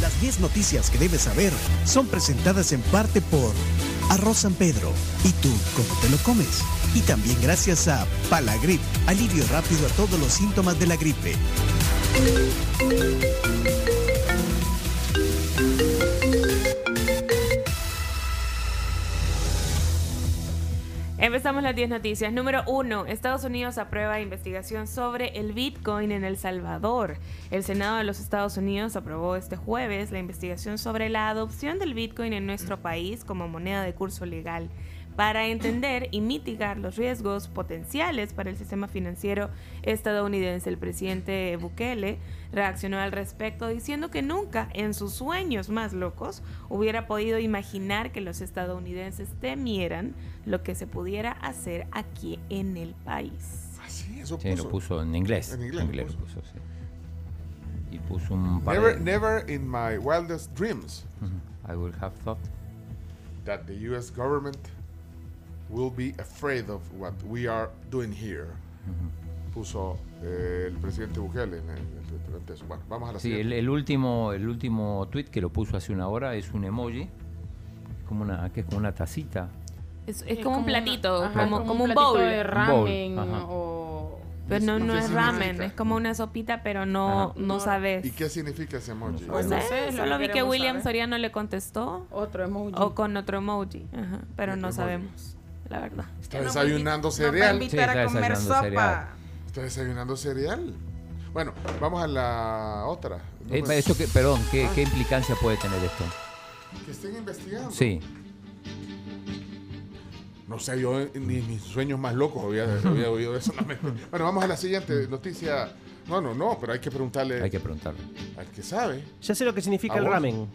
Las 10 noticias que debes saber son presentadas en parte por Arroz San Pedro. ¿Y tú cómo te lo comes? Y también gracias a Palagrip, alivio rápido a todos los síntomas de la gripe. Empezamos las 10 noticias. Número 1. Estados Unidos aprueba investigación sobre el Bitcoin en El Salvador. El Senado de los Estados Unidos aprobó este jueves la investigación sobre la adopción del Bitcoin en nuestro país como moneda de curso legal para entender y mitigar los riesgos potenciales para el sistema financiero estadounidense. El presidente Bukele reaccionó al respecto diciendo que nunca en sus sueños más locos hubiera podido imaginar que los estadounidenses temieran lo que se pudiera hacer aquí en el país. Así, eso Sí, lo puso en inglés. En inglés lo puso. puso, sí. Y puso un par Never, de- never in my wildest dreams Ujú. I would have thought. that the U.S. government will be afraid of what we are doing here. Puso eh, el presidente Bukele en el, en el Twitter ante eso. Bueno, vamos a la Sí, el, siguiente. el último, el último tweet que lo puso hace una hora es un emoji, como una, que es como una tacita. Es, es Es como un una- platito, ajá, como, como un platito bowl. de ramen Ajá. o Pero no, ¿Qué no es significa? ramen, es como una sopita, pero no, no No. sabes. ¿Y qué significa ese emoji? No Pues sé, no sé, es lo solo vi que William saber. Soriano le contestó otro emoji. o con otro emoji, Ajá, pero Otro no emoji. La verdad. Está desayunando cereal. Sí, está a comer desayunando sopa. cereal. Está desayunando cereal. Bueno, vamos a la otra. Eh, esto que, perdón, ¿qué, qué implicancia puede tener esto? que estén investigando. Sí. No sé, yo en- ni mis sueños más locos había, había oído eso. No me- Bueno, vamos a la siguiente noticia. No, no, no, pero hay que preguntarle Hay que preguntarle. al que sabe. Ya sé lo que significa ¿A el vos? ramen,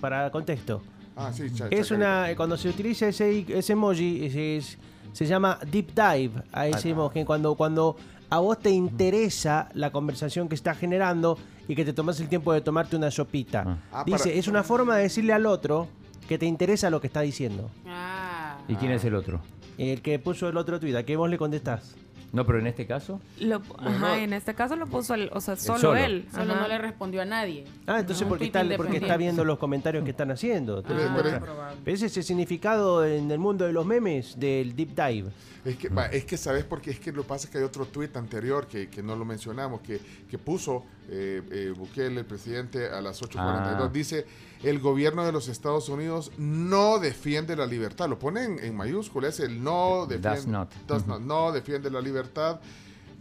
para contexto. Ah, sí, cha- Es una, cuando se utiliza ese, ese emoji, ese es- se llama deep dive a ese Ah. emoji, cuando, cuando a vos te interesa la conversación que está generando y que te tomas el tiempo de tomarte una sopita. Ah. Ah, Dice, para- es una forma de decirle al otro que te interesa lo que está diciendo. Ah. ¿Y quién es el otro? El que puso el otro tuit, ¿a qué vos le contestás? No, pero en este caso. Lo, ajá, en este caso lo puso, el- o sea, solo, solo. él. Solo ajá. no le respondió a nadie. Ah, entonces Un porque está, porque está viendo los comentarios que están haciendo. Pero- Ah, pero- probable. Pero ese es el significado en el mundo de los memes del deep dive. Es que, va, es que sabes porque es que lo que pasa es que hay otro tuit anterior que, que no lo mencionamos, que, que puso eh, eh, Bukele, el presidente, a las 8.42. Ah. Dice, el gobierno de los Estados Unidos no defiende la libertad. Lo ponen en mayúscula, es el no defiende, Does not. does not, no defiende la libertad.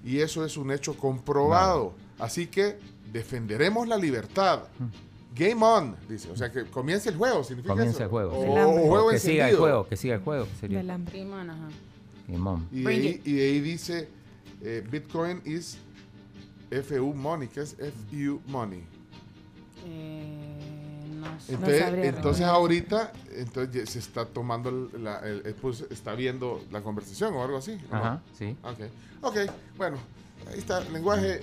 Y eso es un hecho comprobado. Así que defenderemos la libertad. Game on, dice. O sea, que comience el juego, significa Comienza el juego, O, sí. o El hambre. juego que siga el juego, que siga el juego. Sería. Del hambre. Prima, ajá. Simón. Y de, ahí, it. y de ahí dice eh, Bitcoin is FU money, que es FU money. Eh. Entonces, entonces ahorita entonces se está tomando el- la, el- el- pues, está viendo la conversación o algo así. Ajá, sí. Ok, ok, bueno, ahí está, lenguaje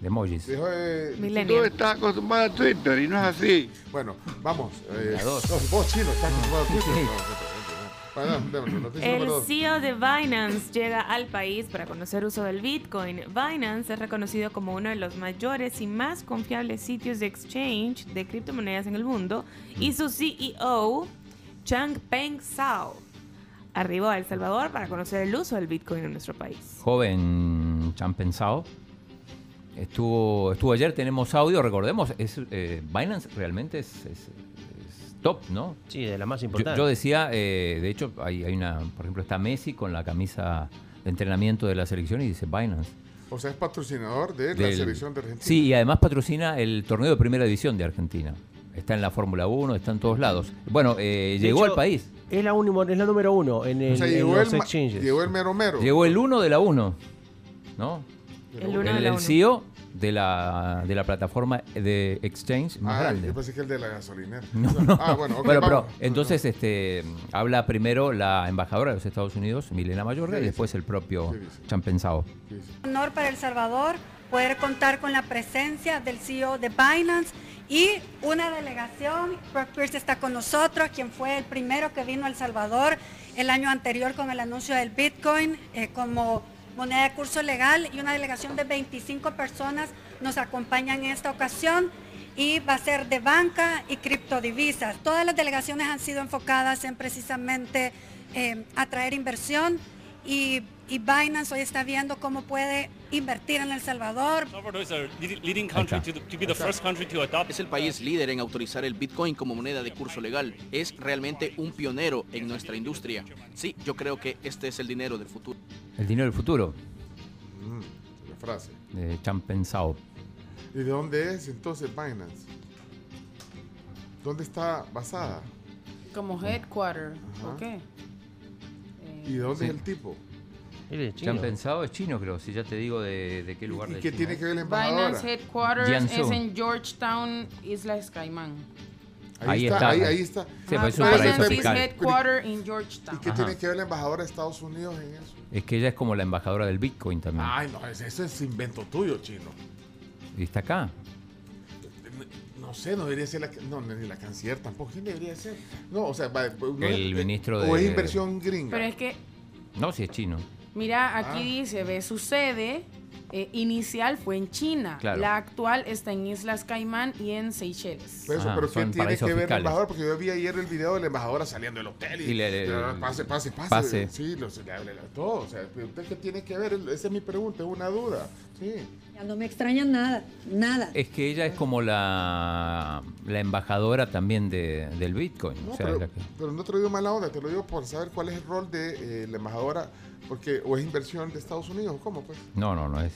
De emojis. Millennial. estás acostumbrado a Twitter y no es así. Bueno, vamos. Eh, no, vos chino, estás acostumbrado a Twitter. Sí. No, noticia El número dos. CEO de Binance llega al país para conocer uso del Bitcoin. Binance es reconocido como uno de los mayores y más confiables sitios de exchange de criptomonedas en el mundo y su CEO, Changpeng Zhao, arribó a El Salvador para conocer el uso del Bitcoin en nuestro país. Joven champensado. Estuvo, estuvo ayer, tenemos audio, recordemos, es, eh, Binance realmente es- es top, ¿no? Sí, de la más importante. yo decía, eh, de hecho, hay, hay una, por ejemplo, está Messi con la camisa de entrenamiento de la selección y dice Binance. O sea, es patrocinador de la selección de Argentina. Sí, y además patrocina el torneo de primera división de Argentina. Está en la Fórmula 1, está en todos lados. Bueno, eh, llegó hecho, al país. Es la, único- es la número uno en, el, O sea, en llegó los el, exchanges. llegó el mero mero. Llegó el 1 de la 1, ¿no? El uno de El, la el uno. CEO de la, de la plataforma de exchange más Ah, grande. yo pensé que el de la gasolinera. No, no. Ah, bueno, ok, Bueno, pero entonces este habla primero la embajadora de los Estados Unidos, Milena Mayorga, ¿Qué y después el propio. Champensao. Honor para El Salvador poder contar con la presencia del CEO de Binance y una delegación. Brock Pierce está con nosotros, quien fue el primero que vino a El Salvador el año anterior con el anuncio del Bitcoin, eh, como moneda de curso legal y una delegación de 25 personas nos acompañan en esta ocasión y va a ser de banca y criptodivisas. Todas las delegaciones han sido enfocadas en precisamente eh, atraer inversión y, y Binance hoy está viendo cómo puede invertir en El Salvador. Es el país líder en autorizar el Bitcoin como moneda de curso legal. Es realmente un pionero en nuestra industria. Sí, yo creo que este es el dinero del futuro. El dinero del futuro, Mm, la frase. de Champensao. ¿Y de dónde es entonces Binance? ¿Dónde está basada? Como headquarter. Ajá. ¿Por qué? ¿Y de dónde Sí. es el tipo? Champensao es chino, creo, si ya te digo de, de qué ¿Y, lugar y de qué China tiene es. que ver la embajadora? Binance Headquarters Jiangsu. es en Georgetown, Islas Caimán. Ahí está. Ahí, ahí está. Sí, Ah, pues es un Pero- paraíso Binance is fiscal. headquarter in ¿Y Georgetown. qué Ajá. tiene que ver la embajadora de Estados Unidos en eso? Es que ella es como la embajadora del Bitcoin también. Ay, no, ese, ese es invento tuyo, chino. Y está acá. No sé, no debería ser la... No, ni la canciller tampoco. ¿Quién debería ser? No, o sea, va- no El es- ministro O es de- inversión gringa. Pero es que, No, si es chino. mira, aquí Ah. dice, ve, su sede eh, inicial fue en China. Claro. La actual está en Islas Caimán y en Seychelles. Pero, eso, pero ¿qué tiene que ver la fiscales. embajadora? Porque yo vi ayer el video de la embajadora saliendo del hotel y, Y le- le- pase, pase, pase, pase. Sí, lo, se le habla todo. O sea, ¿usted qué tiene que ver? Esa es mi pregunta, es una duda. Sí. Ya no me extraña nada, nada. Es que ella es como la, la embajadora también de, del Bitcoin. No, o sea, pero, que- no te lo digo mala onda, te lo digo por saber cuál es el rol de eh, la embajadora, porque o es inversión de Estados Unidos, o ¿cómo pues? no, no, no es.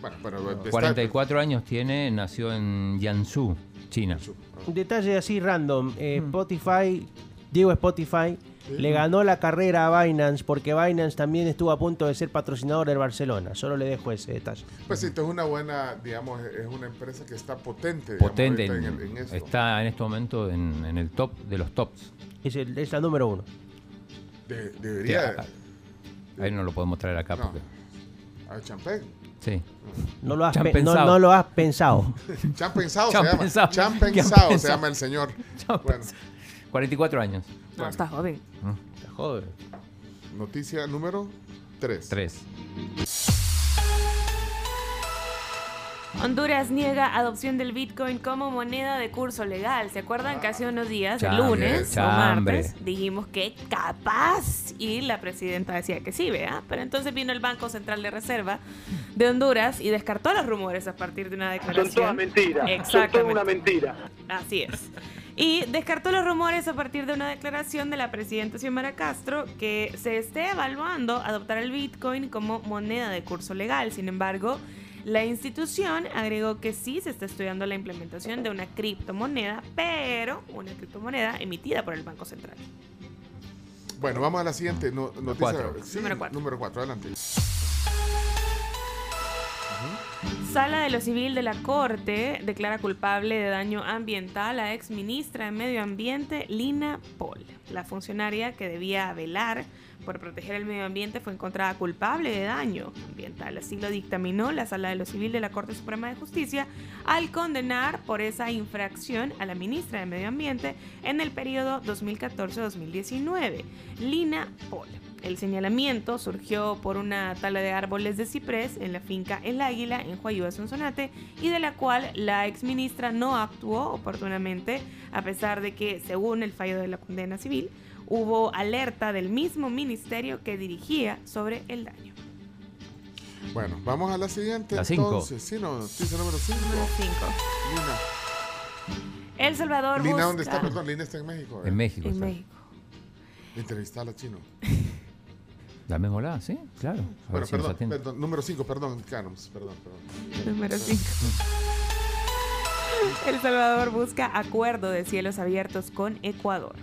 Bueno, pero está- 44 años tiene, nació en Jiangsu, China. Un detalle así random. eh, Spotify, digo Spotify, le ganó la carrera a Binance porque Binance también estuvo a punto de ser patrocinador del Barcelona. Solo le dejo ese detalle. Pues sí, esto es una buena, digamos, es una empresa que está potente. Potente, en- en, el- en esto. está en este momento en, en el top de los tops. Es, el- es la número uno. De- debería. a- ahí no lo podemos traer acá no, porque. a Champagne. Sí. No lo has, pe- no, pensado. no lo has pensado. Chan pensado se llama. pensado. Chan ¿Qué han pensado se llama el señor. Bueno, pensé. 44 años. No, está joven. Joder. noticia número 3. 3. Honduras niega adopción del Bitcoin como moneda de curso legal. ¿Se acuerdan que hace unos días, el Chambre, lunes o martes, dijimos que capaz? Y la presidenta decía que sí, ¿vea? Pero entonces vino el Banco Central de Reserva de Honduras y descartó los rumores a partir de una declaración. Son todas mentiras. Son Exactamente. toda una mentira. Así es. Y descartó los rumores a partir de una declaración de la presidenta Xiomara Castro que se esté evaluando adoptar el Bitcoin como moneda de curso legal. Sin embargo, la institución agregó que sí se está estudiando la implementación de una criptomoneda, pero una criptomoneda emitida por el Banco Central. Bueno, vamos a la siguiente no- noticia. Cuatro. Sí, Número cuatro. Número 4, adelante. Sala de lo Civil de la Corte declara culpable de daño ambiental a ex ministra de Medio Ambiente, Lina Paul. La funcionaria que debía velar por proteger el medio ambiente fue encontrada culpable de daño ambiental. Así lo dictaminó la Sala de lo Civil de la Corte Suprema de Justicia al condenar por esa infracción a la ministra de Medio Ambiente en el periodo 2014-2019, Lina Paul. El señalamiento surgió por una tala de árboles de ciprés en la finca El Águila en Huayúa, Sonsonate, y de la cual la exministra no actuó oportunamente, a pesar de que, según el fallo de la condena civil, hubo alerta del mismo ministerio que dirigía sobre el daño. Bueno, vamos a la siguiente. La cinco. Entonces, sí, no, noticia número 5. Número 5. Lina. El Salvador Lina, busca... ¿dónde está? Perdón, Lina está en México. En México. En está. México. Entrevistala, chino. Llamémosla, sí, claro. A Bueno, perdón, perdón, número 5, perdón, Canons, perdón, perdón. Número 5. El Salvador busca acuerdo de cielos abiertos con Ecuador.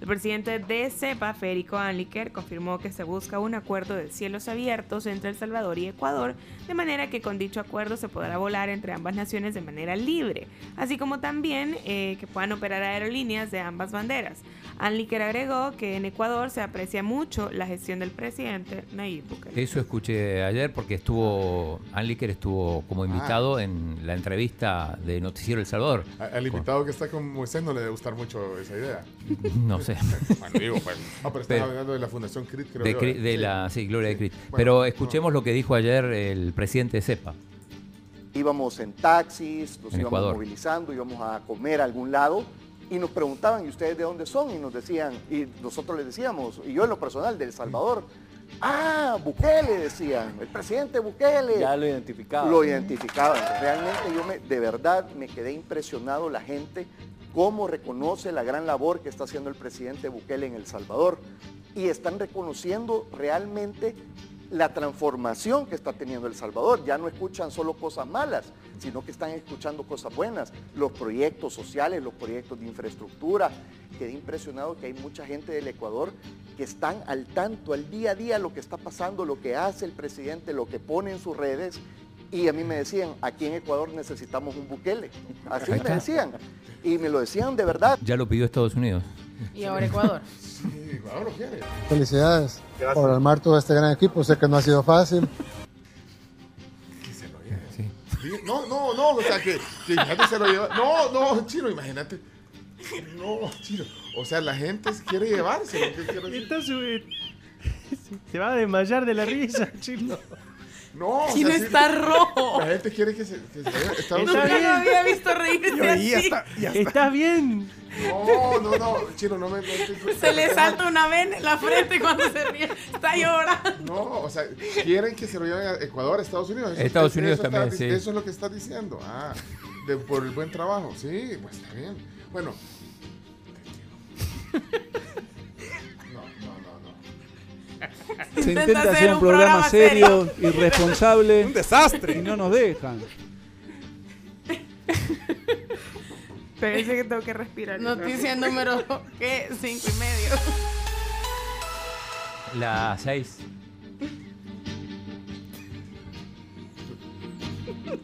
El presidente de CEPA, Federico Anliker, confirmó que se busca un acuerdo de cielos abiertos entre El Salvador y Ecuador, de manera que con dicho acuerdo se podrá volar entre ambas naciones de manera libre, así como también eh, que puedan operar aerolíneas de ambas banderas. Anliker agregó que en Ecuador se aprecia mucho la gestión del presidente Nayib Bukele. Eso escuché ayer porque estuvo, Anliker estuvo como Ah. invitado en la entrevista de Noticiero El Salvador. Al invitado que está con Moisés no le debe gustar mucho esa idea. No sé. Bueno, digo, bueno. Ah, pero Pero- hablando de la Fundación CRIT, creo De, yo, ¿eh? de Sí. la, sí, Gloria de. Bueno, Pero escuchemos lo que dijo ayer el presidente de CEPA. íbamos en taxis, nos En íbamos Ecuador. movilizando, íbamos a comer a algún lado y nos preguntaban, ¿y ustedes de dónde son? Y nos decían, y nosotros les decíamos, y yo en lo personal, de El Salvador, ah, Bukele, decían, el presidente Bukele. Ya lo identificaba. Lo identificaban. Realmente yo me, de verdad me quedé impresionado la gente, cómo reconoce la gran labor que está haciendo el presidente Bukele en El Salvador. Y están reconociendo realmente la transformación que está teniendo El Salvador. Ya no escuchan solo cosas malas, sino que están escuchando cosas buenas. Los proyectos sociales, los proyectos de infraestructura. Quedé impresionado que hay mucha gente del Ecuador que están al tanto, al día a día, lo que está pasando, lo que hace el presidente, lo que pone en sus redes. Y a mí me decían, aquí en Ecuador necesitamos un Bukele. Así me decían. Y me lo decían de verdad. Ya lo pidió Estados Unidos. Y ahora Ecuador. Sí, Ecuador lo quiere. Felicidades por armar todo este gran equipo. Sé que no ha sido fácil. Que se lo lleve. Sí, No, no, no, o sea, que, que imagínate se lo lleva. No, no, chino, imagínate. No, chino. O sea, la gente quiere llevarse. Está su- Se va a desmayar de la risa, chino. No, o Chino sea, sí, está rojo. La gente quiere que se, que se vaya. Está Nunca lo había visto reírse así. ¿Estás bien? No, no, no, chino, no me. Se le salta una vena en la frente cuando se ríe. Está llorando. No, o sea, quieren que se lo lleven a Ecuador, a Estados Unidos. Eso- Estados eso Unidos está- también, sí. Eso es lo que está diciendo. Ah, de- por el buen trabajo. Sí, pues está bien. Bueno. No, no, no, no. Se Intenta hacer hacer un un programa programa serio. serio, irresponsable. Un desastre. Y no nos dejan. Pero dice que tengo que respirar. Noticia número, ¿qué? Cinco y medio. La 6.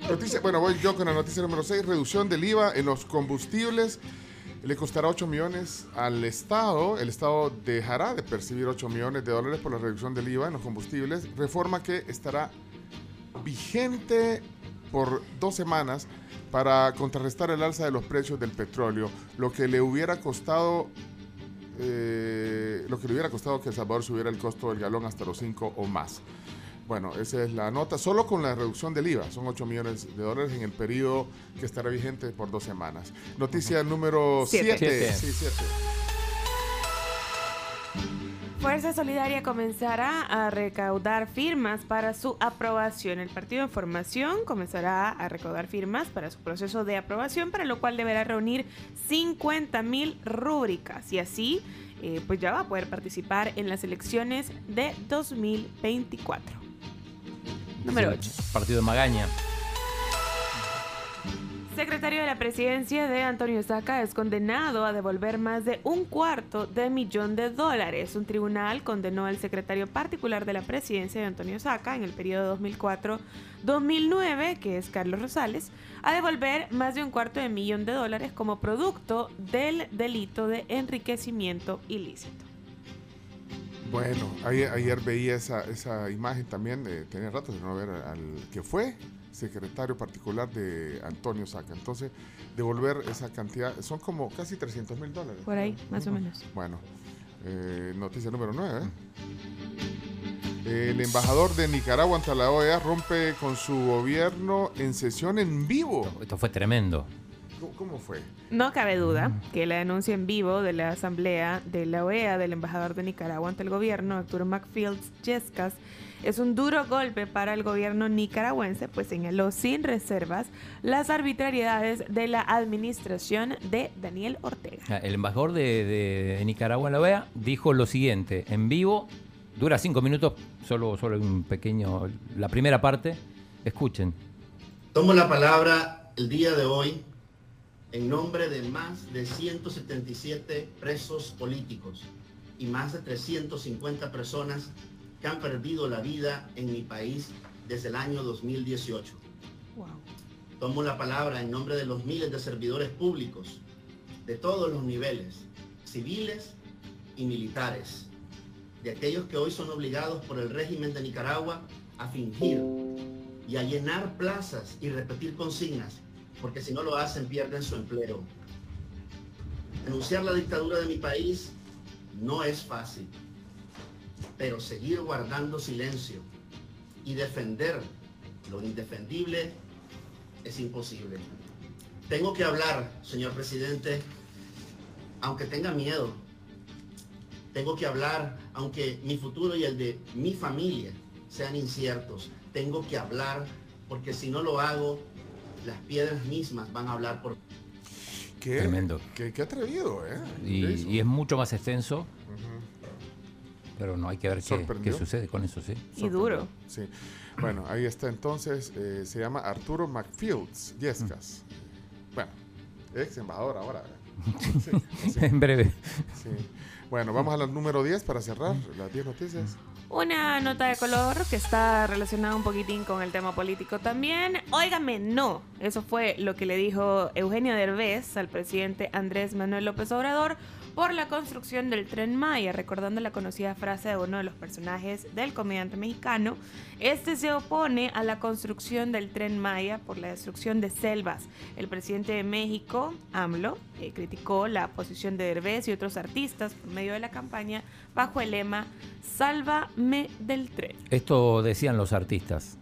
Noticia, bueno, voy yo con la noticia número 6. Reducción del IVA en los combustibles. Le costará 8 millones al Estado. El Estado dejará de percibir 8 millones de dólares por la reducción del IVA en los combustibles. Reforma que estará vigente por dos semanas para contrarrestar el alza de los precios del petróleo. Lo que le hubiera costado eh, lo que le hubiera costado que El Salvador subiera el costo del galón hasta los 5 o más. Bueno, esa es la nota. Solo con la reducción del IVA son 8 millones de dólares en el periodo que estará vigente por dos semanas. Noticia número Siete. 7. Fuerza Solidaria comenzará a recaudar firmas para su aprobación. El partido en formación comenzará a recaudar firmas para su proceso de aprobación, para lo cual deberá reunir 50 mil rúbricas y así eh, pues ya va a poder participar en las elecciones de 2024. Número 8. Partido Magaña. Secretario de la Presidencia de Antonio Saca es condenado a devolver más de un cuarto de millón de dólares. Un tribunal condenó al secretario particular de la Presidencia de Antonio Saca en el periodo 2004-2009, que es Carlos Rosales, a devolver más de un cuarto de millón de dólares como producto del delito de enriquecimiento ilícito. Bueno, ayer, veía esa, esa imagen también, eh, tenía rato de no ver al que fue secretario particular de Antonio Saca. Entonces, devolver esa cantidad, son como casi 300 mil dólares. Por ahí, más o menos. Bueno, eh, noticia número 9. El embajador de Nicaragua ante la OEA rompe con su gobierno en sesión en vivo. Esto fue tremendo. ¿Cómo, cómo fue? No cabe duda que la denuncia en vivo de la Asamblea de la OEA del embajador de Nicaragua ante el gobierno, Arturo McFields Yescas, es un duro golpe para el gobierno nicaragüense, pues señaló sin reservas las arbitrariedades de la administración de Daniel Ortega. Ah, El embajador de, de- de Nicaragua en la OEA dijo lo siguiente, en vivo, dura cinco minutos, solo, solo un pequeño, la primera parte, escuchen. Tomo la palabra el día de hoy en nombre de más de 177 presos políticos y más de 350 personas que han perdido la vida en mi país desde el año 2018. Tomo la palabra en nombre de los miles de servidores públicos de todos los niveles, civiles y militares, de aquellos que hoy son obligados por el régimen de Nicaragua a fingir y a llenar plazas y repetir consignas, porque si no lo hacen pierden su empleo. Denunciar la dictadura de mi país No es fácil, pero seguir guardando silencio y defender lo indefendible es imposible. Tengo que hablar, señor presidente, aunque tenga miedo. Tengo que hablar, aunque mi futuro y el de mi familia sean inciertos. Tengo que hablar, porque si no lo hago, las piedras mismas van a hablar por Qué, Tremendo. Qué, qué atrevido, ¿eh? Y es mucho más extenso, pero no hay que ver qué, qué sucede con eso, sí. Y duro. Sí. Bueno, ahí está entonces. eh, se llama Arturo McFields Yescas. Bueno, ex embajador ahora. Sí, sí. En breve. Sí. Bueno, vamos a la número 10 para cerrar las 10 noticias. Una nota de color que está relacionada un poquitín con el tema político también. Óigame, no. Eso fue lo que le dijo Eugenio Derbez al presidente Andrés Manuel López Obrador por la construcción del tren Maya, recordando la conocida frase de uno de los personajes del comediante mexicano. Este se opone a la construcción del tren Maya por la destrucción de selvas. El presidente de México, AMLO, eh, criticó la posición de Derbez y otros artistas por medio de la campaña bajo el lema Sálvame del tren. Esto decían los artistas.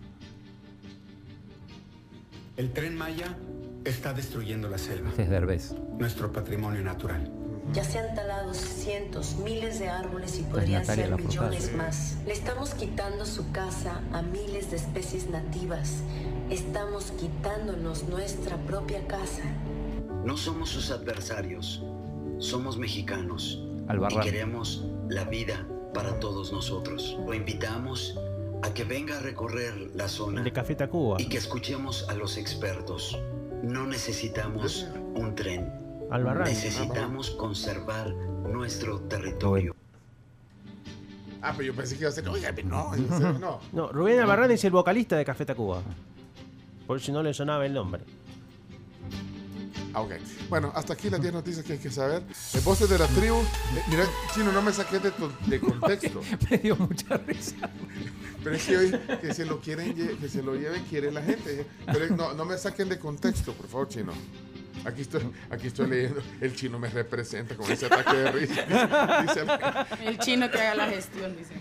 El tren Maya está destruyendo la selva, Este es Derbez. nuestro patrimonio natural. Ya se han talado cientos, miles de árboles y podrían ser millones más. Le estamos quitando su casa a miles de especies nativas. Estamos quitándonos nuestra propia casa. No somos sus adversarios, somos mexicanos Albarrán. y queremos la vida para todos nosotros. Lo invitamos a que venga a recorrer la zona De Café Tacuba. y que escuchemos a los expertos. No necesitamos un tren, Albarrán. necesitamos conservar nuestro territorio. Ah, pero yo pensé que iba a ser. Oiga, no, en no. No, Rubén Albarrán es el vocalista de Café Tacuba. Por si no le sonaba el nombre. Ah, ok. Bueno, hasta aquí las 10 noticias que hay que saber. Eh, voces de la tribu. Eh, mira, chino, no me saqué de, tu- de contexto. Me dio mucha risa. Pero es que hoy que se lo quieren que se lo lleve quiere la gente. Pero no, no me saquen de contexto, por favor, chino. Aquí estoy, aquí estoy leyendo. El chino me representa con ese ataque de risa. Dice, dice- El chino que haga la gestión, dice.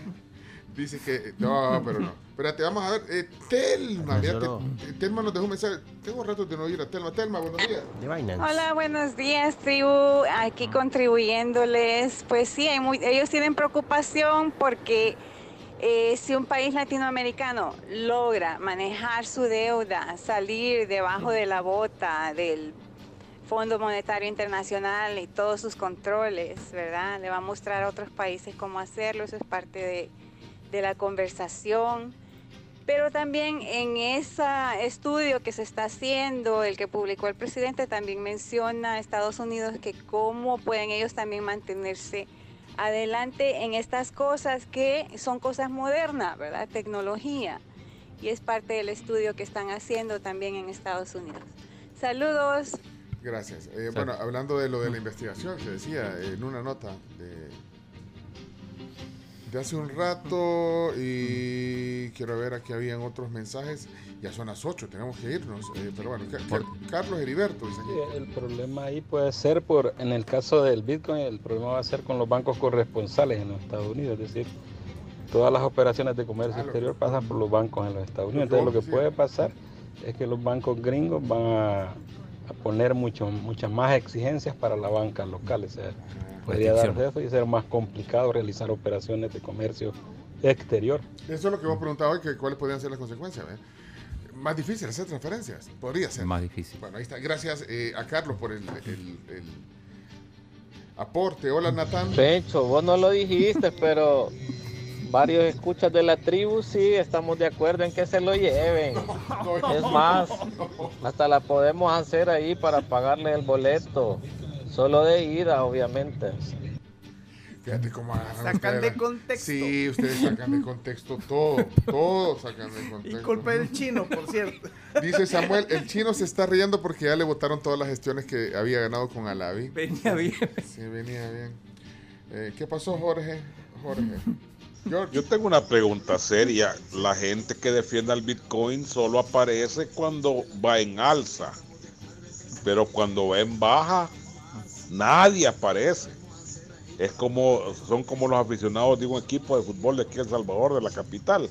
dice que. No, pero no. Espérate, vamos a ver. Eh, Telma, mira, te- Telma nos dejó un mensaje. Tengo rato de no oír a Telma. Telma, buenos días. De Binance. Hola, buenos días, tribu. Aquí contribuyéndoles. Pues sí, hay muy- ellos tienen preocupación porque eh, si un país latinoamericano logra manejar su deuda, salir debajo de la bota del Fondo Monetario Internacional y todos sus controles, ¿verdad? Le va a mostrar a otros países cómo hacerlo. Eso es parte de, de la conversación. Pero también en ese estudio que se está haciendo, el que publicó el presidente, también menciona a Estados Unidos que cómo pueden ellos también mantenerse adelante en estas cosas que son cosas modernas, ¿verdad? Tecnología. Y es parte del estudio que están haciendo también en Estados Unidos. Saludos. Gracias. Eh, bueno, hablando de lo de la investigación, que decía en una nota de, de hace un rato y quiero ver aquí habían otros mensajes. Ya son las 8, tenemos que irnos. eh, pero bueno, Ca- Ca- Carlos Heriberto dice aquí. Sí, el problema ahí puede ser por, en el caso del Bitcoin, el problema va a ser con los bancos corresponsales en los Estados Unidos, es decir, todas las operaciones de comercio exterior pasan por los bancos en los Estados Unidos. Entonces lo que puede pasar es que los bancos gringos van a, a poner mucho, muchas más exigencias para la banca local. O sea, podría darse eso y ser más complicado realizar operaciones de comercio exterior. Eso es lo que vos preguntabas hoy, que cuáles podrían ser las consecuencias. ¿eh? Más difícil hacer transferencias. Podría ser. Más difícil. Bueno, ahí está. Gracias eh, a Carlos por el, el- el aporte. Hola, Natán. Pencho, vos no lo dijiste, pero varios escuchas de la tribu sí estamos de acuerdo en que se lo lleven. Es más, hasta la podemos hacer ahí para pagarle el boleto. Solo de ida, obviamente. Fíjate cómo agarran Sacan ustedes de la- contexto. Sí, ustedes sacan de contexto todo. Todo sacan de Y contexto. culpa del chino, por cierto. Dice Samuel, el chino se está riendo porque ya le votaron todas las gestiones que había ganado con Alavi. Venía bien. Sí, venía bien. Eh, ¿Qué pasó, Jorge? Jorge. Yo tengo una pregunta seria. La gente que defiende al Bitcoin solo aparece cuando va en alza. Pero cuando va en baja, nadie aparece. Es como, son como los aficionados de un equipo de fútbol de aquí en El Salvador, de la capital.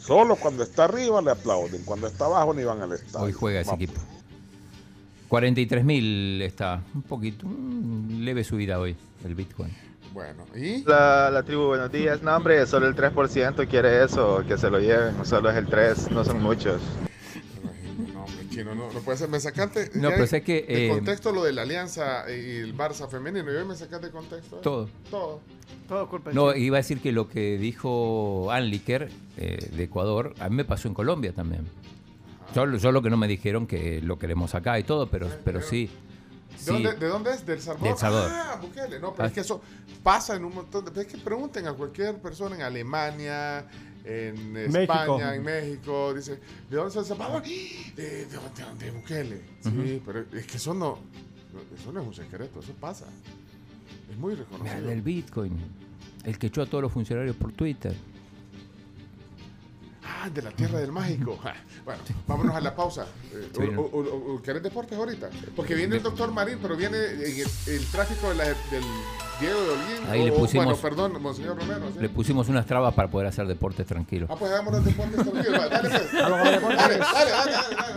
Solo cuando está arriba le aplauden, cuando está abajo ni van al estadio. Hoy juega ese Vamos. equipo. 43.000 está. Un poquito, un leve subida hoy el Bitcoin. Bueno, ¿y? La, la tribu, buenos días. No, hombre, solo el 3% quiere eso, que se lo lleven. Solo es el 3, no son muchos. No, hombre, chino, no, no puede ser. Me sacaste No, pero sé que, de eh, contexto lo de la alianza y el Barça femenino. ¿Y hoy me sacaste de contexto? eh? Todo. Todo. Todo culpa No, Chino. iba a decir que lo que dijo Anliker eh, de Ecuador, a mí me pasó en Colombia también. Solo, solo que no me dijeron que lo queremos acá y todo, pero, pero sí. ¿De, sí. dónde, de dónde es? ¿Del Salvador? Del Salvador. Ah, Bukele. No, pero Ah. es que eso pasa en un montón de... Es que pregunten a cualquier persona en Alemania, en México. España, en México. Dice, ¿de dónde es El Salvador? ¡Ah! De, de, de- de Bukele. Sí, Ujú. pero es que eso no... Eso no es un secreto, eso pasa. Es muy Mira, reconocido. el del Bitcoin. El que echó a todos los funcionarios por Twitter. Ah, de la tierra del mágico. Bueno, vámonos a la pausa. Eh, Sí. o- o- o- o- ¿Querés deportes ahorita? Porque viene el doctor Marín, pero viene en el, el tráfico de la- del Diego de Olguín. Ahí le pusimos- Bueno, perdón, Monseñor Romero. ¿sí? Le pusimos unas trabas para poder hacer deportes tranquilos. Ah, pues hagamos los deportes tranquilos. Dale, pues. Deportes. Dale, dale, dale, dale, dale.